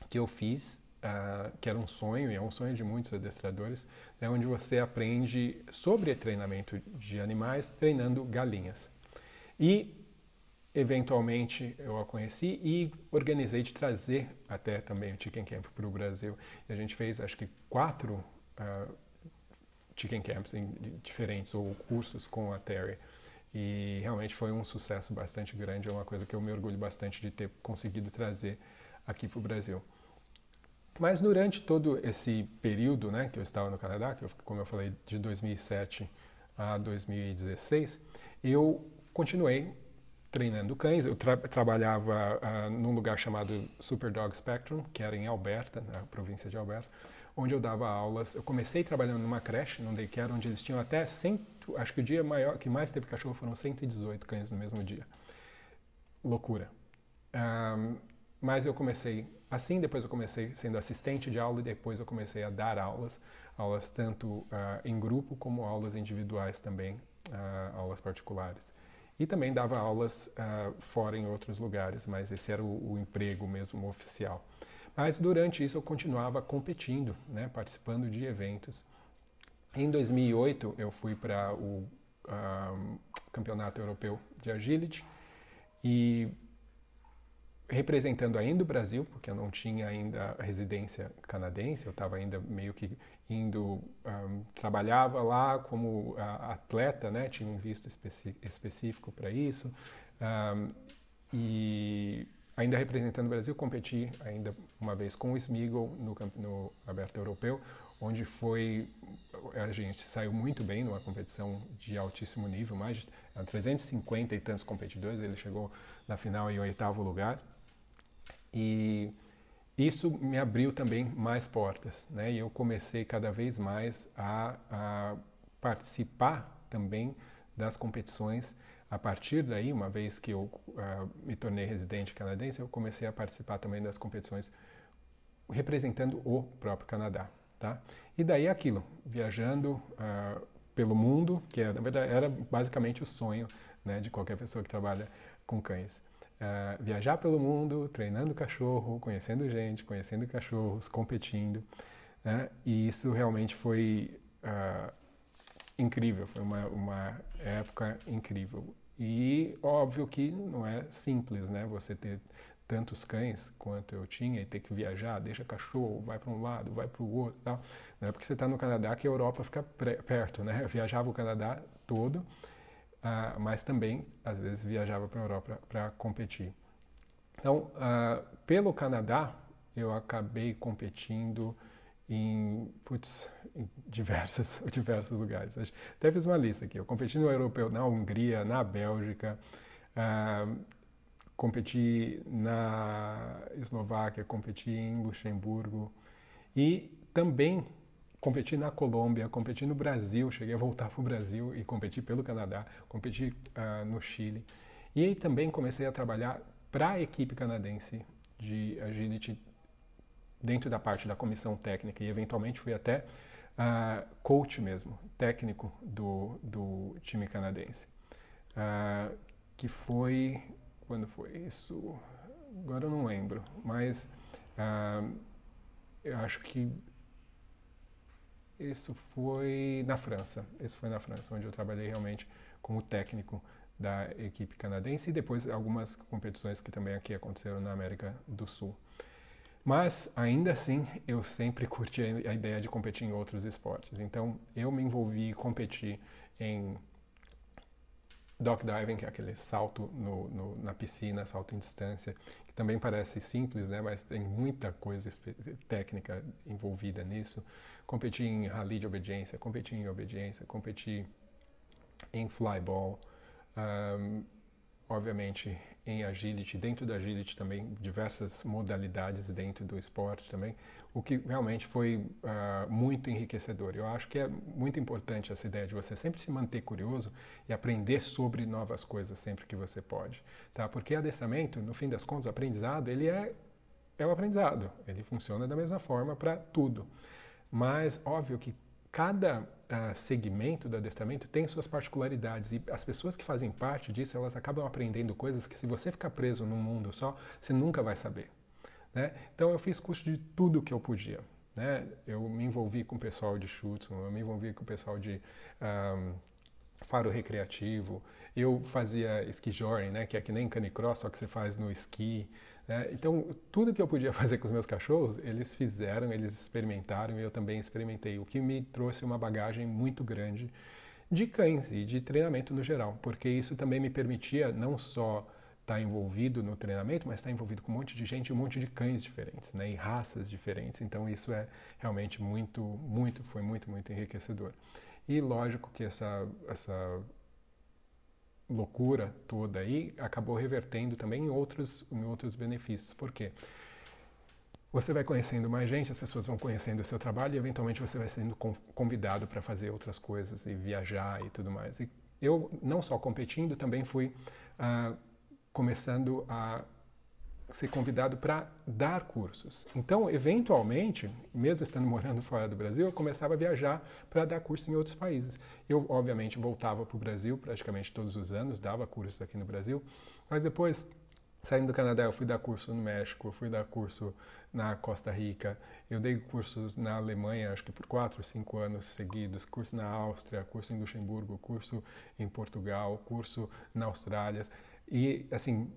que eu fiz, uh, que era um sonho, e é um sonho de muitos adestradores, né, onde você aprende sobre treinamento de animais treinando galinhas. E, eventualmente, eu a conheci e organizei de trazer até também o Chicken Camp para o Brasil. E a gente fez, acho que, quatro uh, Chicken Camps em, diferentes, ou cursos com a Terry. E realmente foi um sucesso bastante grande, é uma coisa que eu me orgulho bastante de ter conseguido trazer aqui para o Brasil. Mas durante todo esse período né, que eu estava no Canadá, que eu, como eu falei, de 2007 a 2016, eu continuei treinando cães. Eu tra trabalhava uh, num lugar chamado Super Dog Spectrum, que era em Alberta, na província de Alberta, onde eu dava aulas. Eu comecei trabalhando numa creche, num daycare, onde eles tinham até 100, acho que o dia maior que mais teve cachorro foram 118 cães no mesmo dia. Loucura. Um, mas eu comecei assim, depois eu comecei sendo assistente de aula e depois eu comecei a dar aulas, aulas tanto uh, em grupo como aulas individuais também, uh, aulas particulares. E também dava aulas uh, fora em outros lugares, mas esse era o, o, emprego mesmo oficial. Mas durante isso eu continuava competindo, né, participando de eventos. Em 2008 eu fui para o Campeonato Europeu de Agility e representando ainda o Brasil, porque eu não tinha ainda residência canadense, eu estava ainda meio que indo, um, trabalhava lá como uh, atleta, né, tinha um visto específico para isso, um, e ainda representando o Brasil, competi ainda uma vez com o Smigol no, no Aberto Europeu, onde foi, a gente saiu muito bem numa competição de altíssimo nível, mais de 350 e tantos competidores, ele chegou na final em oitavo lugar, e isso me abriu também mais portas, né? E eu comecei cada vez mais a, a participar também das competições. A partir daí, uma vez que eu uh, me tornei residente canadense, eu comecei a participar também das competições representando o próprio Canadá, tá? E daí aquilo, viajando uh, pelo mundo, que era, na verdade era basicamente o sonho né, de qualquer pessoa que trabalha com cães. Uh, viajar pelo mundo, treinando cachorro, conhecendo gente, conhecendo cachorros, competindo. Né? E isso realmente foi uh, incrível, foi uma, uma época incrível. E óbvio que não é simples, né? Você ter tantos cães quanto eu tinha e ter que viajar, deixa cachorro, vai para um lado, vai para o outro, tal. Não é porque você está no Canadá que a Europa fica perto, né? Eu viajava o Canadá todo uh, mas também, às vezes, viajava para a Europa para competir. Então, uh, pelo Canadá, eu acabei competindo em, putz, em diversos, diversos lugares. Até fiz uma lista aqui. Eu competi no europeu na Hungria, na Bélgica, uh, competi na Eslováquia, competi em Luxemburgo e também competi na Colômbia, competi no Brasil, cheguei a voltar para o Brasil e competi pelo Canadá, competi uh, no Chile. E aí também comecei a trabalhar para a equipe canadense de agility dentro da parte da comissão técnica e eventualmente fui até uh, coach mesmo, técnico do, do time canadense. Uh, que foi, quando foi isso? Agora eu não lembro, mas eu acho que isso foi na França. Isso foi na França, onde eu trabalhei realmente como técnico da equipe canadense e depois algumas competições que também aqui aconteceram na América do Sul. Mas, ainda assim, eu sempre curti a ideia de competir em outros esportes. Então, eu me envolvi e competi em dock diving, que é aquele salto no, no, na piscina, salto em distância, que também parece simples, né, mas tem muita coisa técnica envolvida nisso. Competir em rally de obediência, competir em obediência, competir em flyball, um, obviamente em agility, dentro do agility também, diversas modalidades dentro do esporte também, o que realmente foi uh, muito enriquecedor. Eu acho que é muito importante essa ideia de você sempre se manter curioso e aprender sobre novas coisas sempre que você pode, tá? Porque adestramento, no fim das contas, aprendizado, ele é é o aprendizado. Ele funciona da mesma forma para tudo. Mas, óbvio que cada uh, segmento do adestramento tem suas particularidades e as pessoas que fazem parte disso, elas acabam aprendendo coisas que se você ficar preso num mundo só, você nunca vai saber. Né? Então, eu fiz curso de tudo que eu podia. Né? Eu me envolvi com o pessoal de chutes, eu me envolvi com o pessoal de... Um, faro recreativo, eu fazia ski né, que é que nem canicross, só que você faz no esqui, né? Então, tudo que eu podia fazer com os meus cachorros, eles fizeram, eles experimentaram e eu também experimentei, o que me trouxe uma bagagem muito grande de cães e de treinamento no geral, porque isso também me permitia não só estar tá envolvido no treinamento, mas estar tá envolvido com um monte de gente, um monte de cães diferentes, né, e raças diferentes. Então isso é realmente muito, muito, foi muito, muito enriquecedor. E lógico que essa, essa loucura toda aí acabou revertendo também em outros, em outros benefícios. Por quê? Você vai conhecendo mais gente, as pessoas vão conhecendo o seu trabalho e eventualmente você vai sendo convidado para fazer outras coisas e viajar e tudo mais. E eu, não só competindo, também fui uh, começando a ser convidado para dar cursos. Então, eventualmente, mesmo estando morando fora do Brasil, eu começava a viajar para dar cursos em outros países. Eu, obviamente, voltava para o Brasil praticamente todos os anos, dava cursos aqui no Brasil, mas depois, saindo do Canadá, eu fui dar curso no México, fui dar curso na Costa Rica, eu dei cursos na Alemanha, acho que por quatro, cinco anos seguidos, curso na Áustria, curso em Luxemburgo, curso em Portugal, curso na Austrália. E, assim,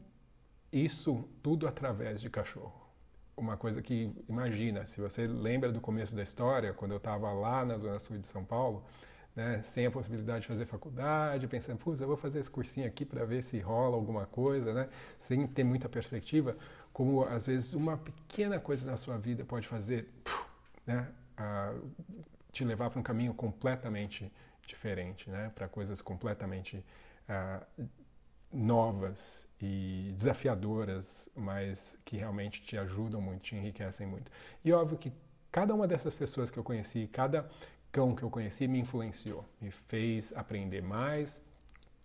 isso tudo através de cachorro. Uma coisa que, imagina, se você lembra do começo da história, quando eu estava lá na Zona Sul de São Paulo, né, sem a possibilidade de fazer faculdade, pensando, putz, eu vou fazer esse cursinho aqui para ver se rola alguma coisa, né, sem ter muita perspectiva, como às vezes uma pequena coisa na sua vida pode fazer, né, te levar para um caminho completamente diferente, né, para coisas completamente uh, novas e desafiadoras, mas que realmente te ajudam muito, te enriquecem muito. E óbvio que cada uma dessas pessoas que eu conheci, cada cão que eu conheci me influenciou, me fez aprender mais,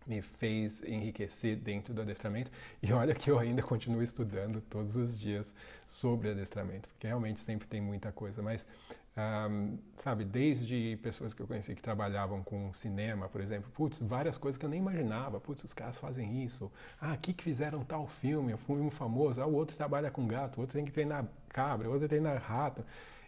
me fez enriquecer dentro do adestramento. E olha que eu ainda continuo estudando todos os dias sobre adestramento, porque realmente sempre tem muita coisa. Mas um, sabe, desde pessoas que eu conheci que trabalhavam com cinema, por exemplo, putz, várias coisas que eu nem imaginava, putz, os caras fazem isso, ah, aqui que fizeram tal filme, um filme famoso, ah, o outro trabalha com gato, o outro tem que treinar cabra, o outro treinar rato,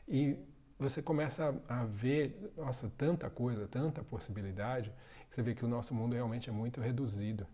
e você começa a ver, nossa, tanta coisa, tanta possibilidade, que você vê que o nosso mundo realmente é muito reduzido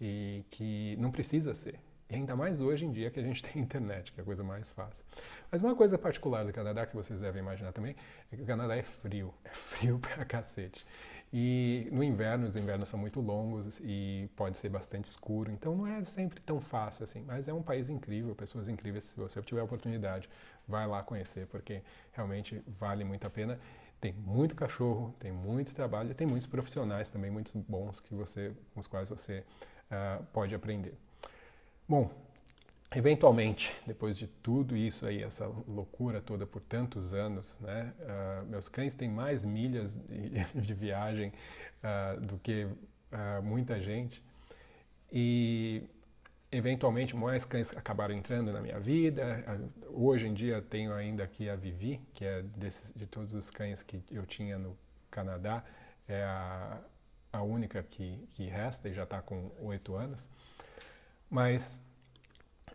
e que não precisa ser. E ainda mais hoje em dia que a gente tem internet, que é a coisa mais fácil. Mas uma coisa particular do Canadá que vocês devem imaginar também é que o Canadá é frio, é frio pra cacete. E no inverno, os invernos são muito longos e pode ser bastante escuro, então não é sempre tão fácil assim. Mas é um país incrível, pessoas incríveis. Se você tiver a oportunidade, vai lá conhecer, porque realmente vale muito a pena. Tem muito cachorro, tem muito trabalho, tem muitos profissionais também, muitos bons que você, com os quais você uh, pode aprender. Bom, eventualmente, depois de tudo isso aí, essa loucura toda por tantos anos, né, uh, meus cães têm mais milhas de, de viagem uh, do que uh, muita gente e eventualmente mais cães acabaram entrando na minha vida. Hoje em dia tenho ainda aqui a Vivi, que é desses, de todos os cães que eu tinha no Canadá, é a, a única que, que resta e já está com oito anos. Mas,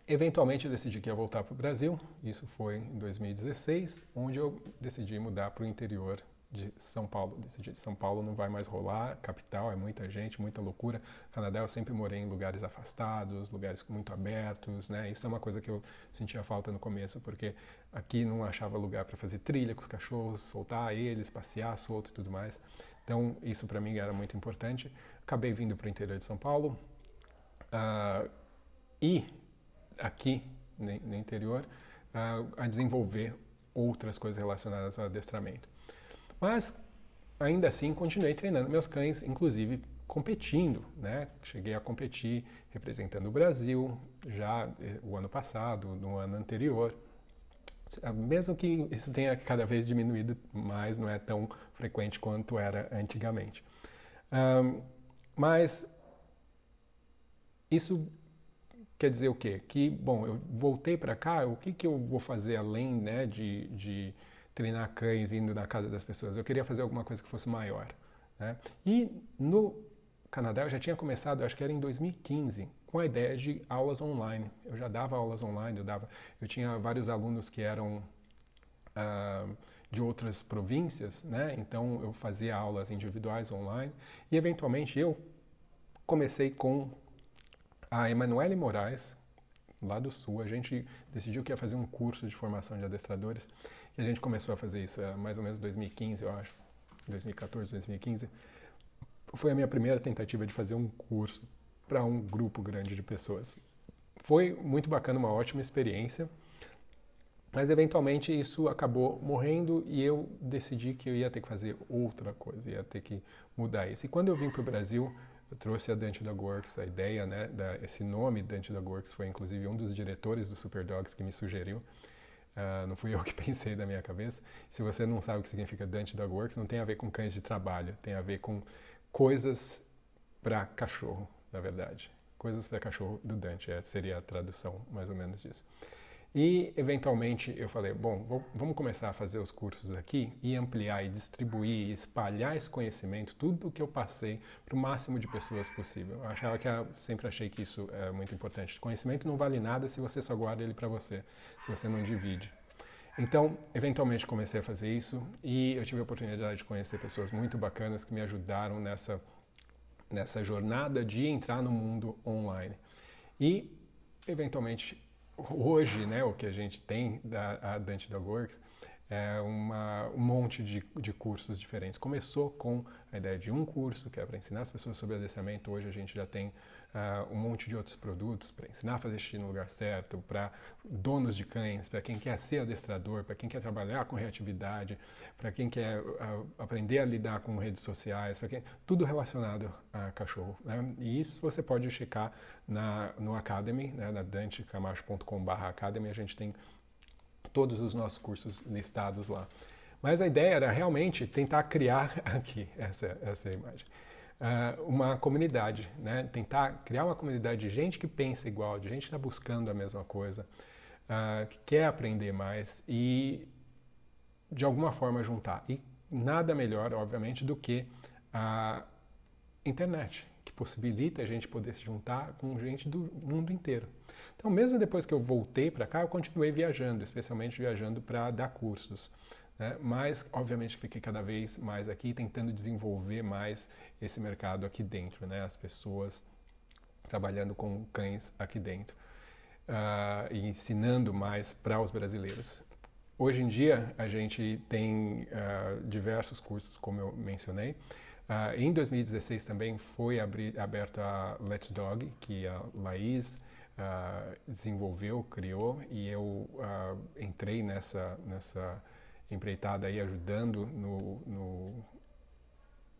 eventualmente, eu decidi que ia voltar para o Brasil. Isso foi em 2016, onde eu decidi mudar para o interior de São Paulo. Decidi São Paulo não vai mais rolar, capital é muita gente, muita loucura. Canadá eu sempre morei em lugares afastados, lugares muito abertos, né? Isso é uma coisa que eu sentia falta no começo, porque aqui não achava lugar para fazer trilha com os cachorros, soltar eles, passear solto e tudo mais. Então isso para mim era muito importante. Acabei vindo para o interior de São Paulo. Uh, e aqui no interior a desenvolver outras coisas relacionadas ao adestramento. Mas ainda assim continuei treinando meus cães, inclusive competindo, né? Cheguei a competir representando o Brasil já eh, o ano passado, no ano anterior. Mesmo que isso tenha cada vez diminuído mais, não é tão frequente quanto era antigamente. Um, mas isso quer dizer o quê? Que, bom, eu voltei para cá, o que, que eu vou fazer além né, de, de treinar cães indo na casa das pessoas? Eu queria fazer alguma coisa que fosse maior. Né? E no Canadá eu já tinha começado, acho que era em 2015, com a ideia de aulas online. Eu já dava aulas online, eu, dava, eu tinha vários alunos que eram uh, de outras províncias, né? então eu fazia aulas individuais online e eventualmente eu comecei com a Emanuele Moraes, lá do Sul. A gente decidiu que ia fazer um curso de formação de adestradores e a gente começou a fazer isso mais ou menos 2015, eu acho, 2014, 2015. Foi a minha primeira tentativa de fazer um curso para um grupo grande de pessoas. Foi muito bacana, uma ótima experiência. Mas eventualmente isso acabou morrendo e eu decidi que eu ia ter que fazer outra coisa, ia ter que mudar isso. E quando eu vim para o Brasil, eu trouxe a Dante Dog Works, a ideia, né, da, esse nome Dante Dog Works foi inclusive um dos diretores do Super Dogs que me sugeriu. Uh, não fui eu que pensei da minha cabeça. Se você não sabe o que significa Dante Dog Works, não tem a ver com cães de trabalho, tem a ver com coisas para cachorro, na verdade. Coisas para cachorro do Dante, é, seria a tradução mais ou menos disso. E, eventualmente, eu falei: bom, vou, vamos começar a fazer os cursos aqui e ampliar e distribuir, e espalhar esse conhecimento, tudo o que eu passei, para o máximo de pessoas possível. Eu achava que, sempre achei que isso é muito importante. Conhecimento não vale nada se você só guarda ele para você, se você não divide. Então, eventualmente comecei a fazer isso e eu tive a oportunidade de conhecer pessoas muito bacanas que me ajudaram nessa, nessa jornada de entrar no mundo online. E, eventualmente, hoje, né, o que a gente tem da Dante Dog Works é uma, um monte de, de cursos diferentes. Começou com a ideia de um curso, que é para ensinar as pessoas sobre adestramento. Hoje a gente já tem uh, um monte de outros produtos para ensinar a fazer xixi no lugar certo, para donos de cães, para quem quer ser adestrador, para quem quer trabalhar com reatividade, para quem quer uh, aprender a lidar com redes sociais, para quem tudo relacionado a cachorro. Né? E isso você pode checar na, no Academy, né, na dantecamacho.com/academy. A gente tem todos os nossos cursos listados lá. Mas a ideia era realmente tentar criar aqui essa, essa imagem. Uh, uma comunidade, né? tentar criar uma comunidade de gente que pensa igual, de gente que está buscando a mesma coisa, uh, que quer aprender mais e de alguma forma juntar. E nada melhor, obviamente, do que a internet, que possibilita a gente poder se juntar com gente do mundo inteiro. Então, mesmo depois que eu voltei para cá, eu continuei viajando, especialmente viajando para dar cursos. Né? Mas, obviamente, fiquei cada vez mais aqui tentando desenvolver mais esse mercado aqui dentro, né? as pessoas trabalhando com cães aqui dentro uh, e ensinando mais para os brasileiros. Hoje em dia, a gente tem uh, diversos cursos, como eu mencionei. Uh, em 2016 também foi abri, aberto a Let's Dog, que a Laís desenvolveu, criou, e eu entrei nessa, nessa empreitada aí ajudando no, no,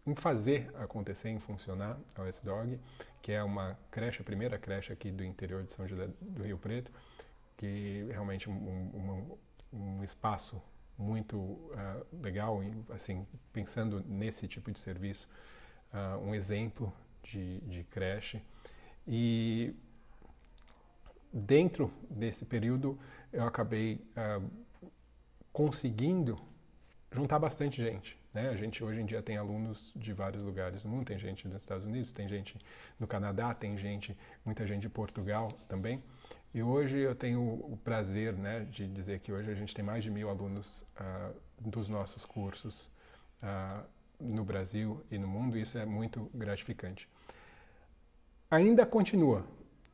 em fazer acontecer, em funcionar a Let's Dog, que é uma creche, a primeira creche aqui do interior de São José do Rio Preto, que é realmente um, um, um espaço muito uh, legal, assim, pensando nesse tipo de serviço, uh, um exemplo de, de creche. E dentro desse período eu acabei uh, conseguindo juntar bastante gente. Né? A gente hoje em dia tem alunos de vários lugares do mundo, tem gente nos Estados Unidos, tem gente no Canadá, tem gente, muita gente de Portugal também. E hoje eu tenho o prazer né, de dizer que hoje a gente tem mais de mil alunos uh, dos nossos cursos uh, no Brasil e no mundo, e isso é muito gratificante. Ainda continua,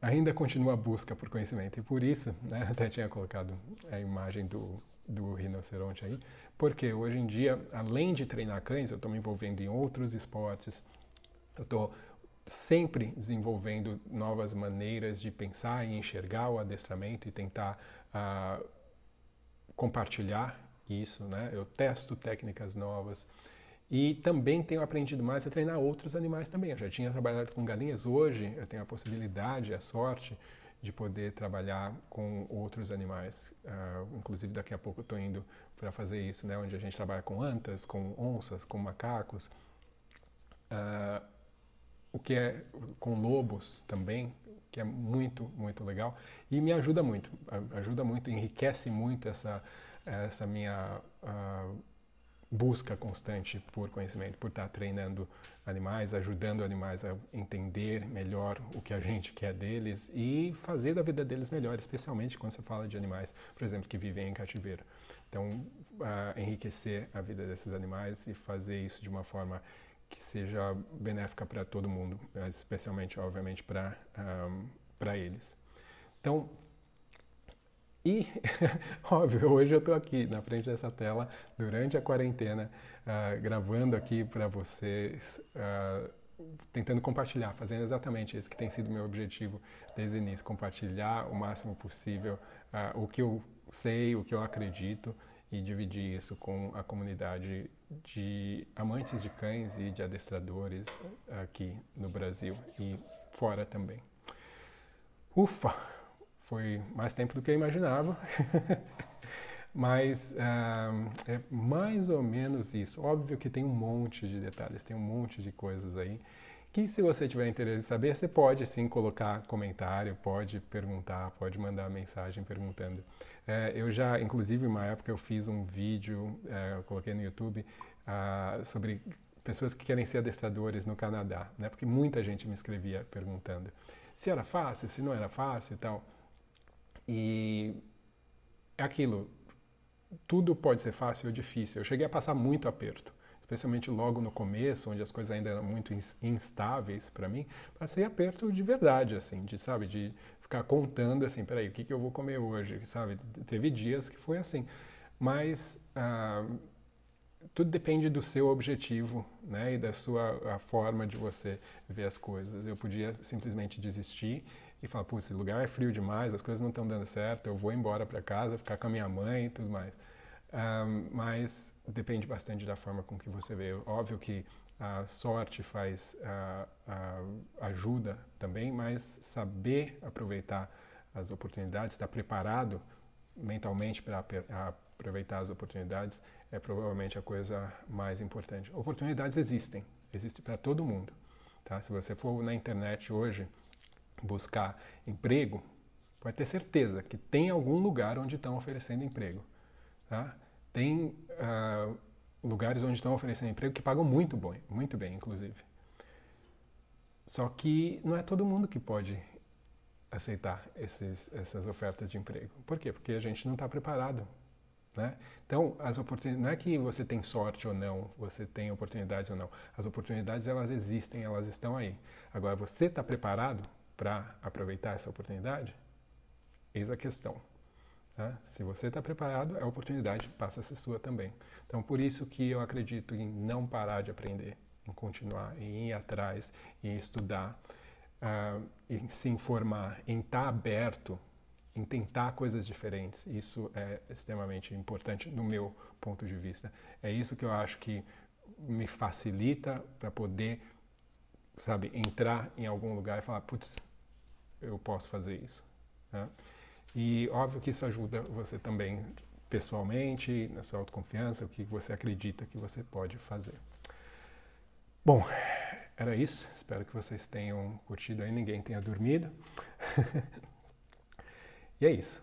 ainda continua a busca por conhecimento, e por isso, né, até tinha colocado a imagem do, do rinoceronte aí, porque hoje em dia, além de treinar cães, eu estou me envolvendo em outros esportes, eu estou sempre desenvolvendo novas maneiras de pensar e enxergar o adestramento e tentar uh, compartilhar isso, né? Eu testo técnicas novas E também tenho aprendido mais a treinar outros animais também. Eu já tinha trabalhado com galinhas, hoje eu tenho a possibilidade, a sorte de poder trabalhar com outros animais. Uh, inclusive daqui a pouco eu estou indo para fazer isso, né? onde a gente trabalha com antas, com onças, com macacos. Uh, o que é com lobos também, que é muito, muito legal. E me ajuda muito, ajuda muito, enriquece muito essa, essa minha uh, busca constante por conhecimento, por estar treinando animais, ajudando animais a entender melhor o que a gente quer deles e fazer da vida deles melhor, especialmente quando você fala de animais, por exemplo, que vivem em cativeiro. Então, uh, enriquecer a vida desses animais e fazer isso de uma forma que seja benéfica para todo mundo, especialmente, obviamente, para um, para eles. Então, e, óbvio, hoje eu estou aqui na frente dessa tela durante a quarentena, uh, gravando aqui para vocês, uh, tentando compartilhar, fazendo exatamente isso que tem sido meu objetivo desde o início: compartilhar o máximo possível uh, o que eu sei, o que eu acredito e dividir isso com a comunidade de amantes de cães e de adestradores aqui no Brasil e fora também. Ufa! Foi mais tempo do que eu imaginava. Mas um, é mais ou menos isso. Óbvio que tem um monte de detalhes, tem um monte de coisas aí. Que se você tiver interesse em saber, você pode sim colocar comentário, pode perguntar, pode mandar mensagem perguntando. É, eu já, inclusive, uma época eu fiz um vídeo, é, eu coloquei no YouTube, uh, sobre pessoas que querem ser adestradores no Canadá, né? Porque muita gente me escrevia perguntando se era fácil, se não era fácil e tal. E é aquilo, tudo pode ser fácil ou difícil. Eu cheguei a passar muito aperto, especialmente logo no começo, onde as coisas ainda eram muito instáveis para mim. Passei aperto de verdade, assim, de sabe, de ficar contando assim, peraí, o que, que eu vou comer hoje, sabe? Teve dias que foi assim, mas ah, tudo depende do seu objetivo, né, e da sua forma de você ver as coisas. Eu podia simplesmente desistir e falar, pô, esse lugar é frio demais, as coisas não estão dando certo, eu vou embora para casa, ficar com a minha mãe e tudo mais. Um, mas depende bastante da forma com que você vê. Óbvio que a sorte faz a, a ajuda também, mas saber aproveitar as oportunidades, estar preparado mentalmente para aproveitar as oportunidades é provavelmente a coisa mais importante. Oportunidades existem, existem para todo mundo. Tá? Se você for na internet hoje buscar emprego, pode ter certeza que tem algum lugar onde estão oferecendo emprego. Tá? Tem uh, lugares onde estão oferecendo emprego que pagam muito bem, muito bem, inclusive. Só que não é todo mundo que pode aceitar esses, essas ofertas de emprego. Por quê? Porque a gente não está preparado. Né? Então, as oportunidades, não é que você tem sorte ou não, você tem oportunidades ou não. As oportunidades, elas existem, elas estão aí. Agora, você está preparado para aproveitar essa oportunidade? Eis a questão. Né? Se você está preparado, a oportunidade passa a ser sua também. Então, por isso que eu acredito em não parar de aprender, em continuar, em ir atrás, em estudar, uh, em se informar, em estar tá aberto, em tentar coisas diferentes. Isso é extremamente importante no meu ponto de vista. É isso que eu acho que me facilita para poder sabe, entrar em algum lugar e falar, putz, eu posso fazer isso. Né? E óbvio que isso ajuda você também pessoalmente, na sua autoconfiança, o que você acredita que você pode fazer. Bom, era isso. Espero que vocês tenham curtido aí, ninguém tenha dormido. e é isso.